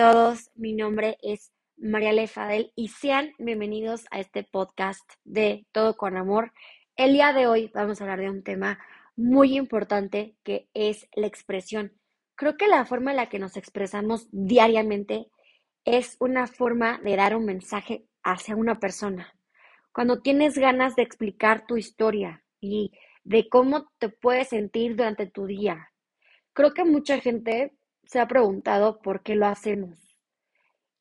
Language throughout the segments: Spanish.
todos, mi nombre es María Fadel y sean bienvenidos a este podcast de Todo con Amor. El día de hoy vamos a hablar de un tema muy importante que es la expresión. Creo que la forma en la que nos expresamos diariamente es una forma de dar un mensaje hacia una persona. Cuando tienes ganas de explicar tu historia y de cómo te puedes sentir durante tu día. Creo que mucha gente se ha preguntado por qué lo hacemos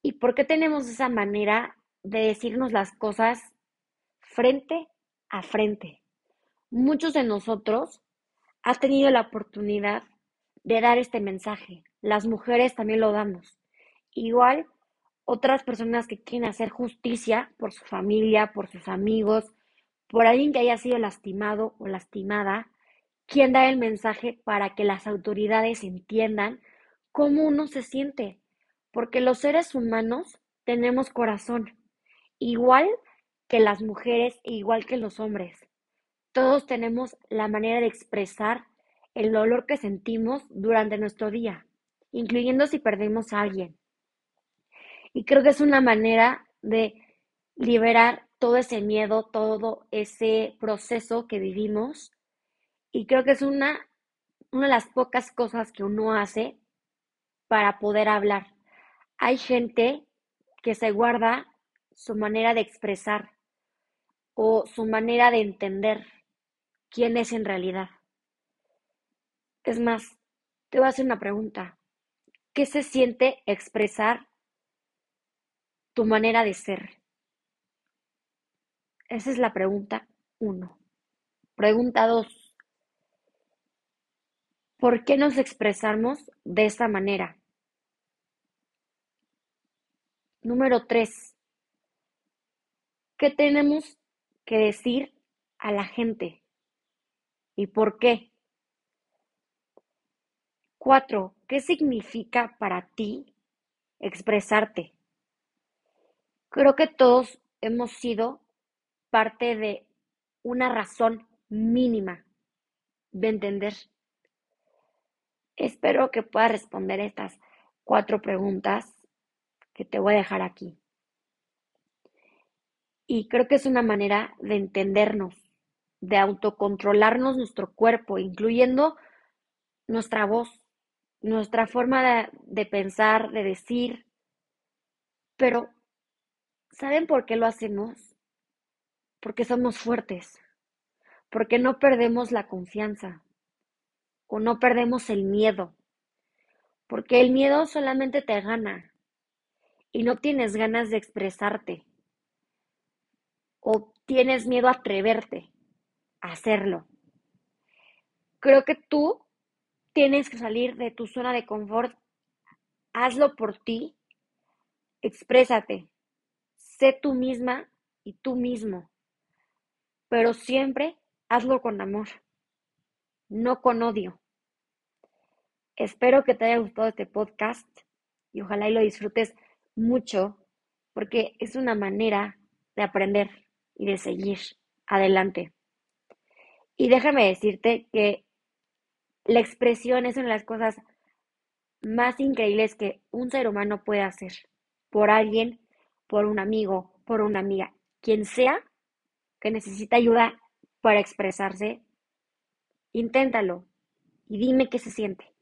y por qué tenemos esa manera de decirnos las cosas frente a frente. Muchos de nosotros han tenido la oportunidad de dar este mensaje. Las mujeres también lo damos. Igual otras personas que quieren hacer justicia por su familia, por sus amigos, por alguien que haya sido lastimado o lastimada, quien da el mensaje para que las autoridades entiendan cómo uno se siente, porque los seres humanos tenemos corazón, igual que las mujeres e igual que los hombres. Todos tenemos la manera de expresar el dolor que sentimos durante nuestro día, incluyendo si perdemos a alguien. Y creo que es una manera de liberar todo ese miedo, todo ese proceso que vivimos. Y creo que es una, una de las pocas cosas que uno hace para poder hablar. Hay gente que se guarda su manera de expresar o su manera de entender quién es en realidad. Es más, te voy a hacer una pregunta. ¿Qué se siente expresar tu manera de ser? Esa es la pregunta uno. Pregunta dos. ¿Por qué nos expresamos de esta manera? Número tres, ¿qué tenemos que decir a la gente? ¿Y por qué? Cuatro, ¿qué significa para ti expresarte? Creo que todos hemos sido parte de una razón mínima de entender. Espero que puedas responder estas cuatro preguntas que te voy a dejar aquí. Y creo que es una manera de entendernos, de autocontrolarnos nuestro cuerpo, incluyendo nuestra voz, nuestra forma de, de, pensar, de decir. Pero, ¿saben por qué lo hacemos? Porque somos fuertes, porque no perdemos la confianza o no perdemos el miedo, porque el miedo solamente te gana, y no tienes ganas de expresarte o tienes miedo a atreverte a hacerlo. Creo que tú tienes que salir de tu zona de confort. Hazlo por ti. Exprésate. Sé tú misma y tú mismo. Pero siempre hazlo con amor, no con odio. Espero que te haya gustado este podcast y ojalá y lo disfrutes mucho porque es una manera de aprender y de seguir adelante. Y déjame decirte que la expresión es una de las cosas más increíbles que un ser humano puede hacer por alguien, por un amigo, por una amiga, quien sea que necesita ayuda para expresarse, inténtalo y dime qué se siente.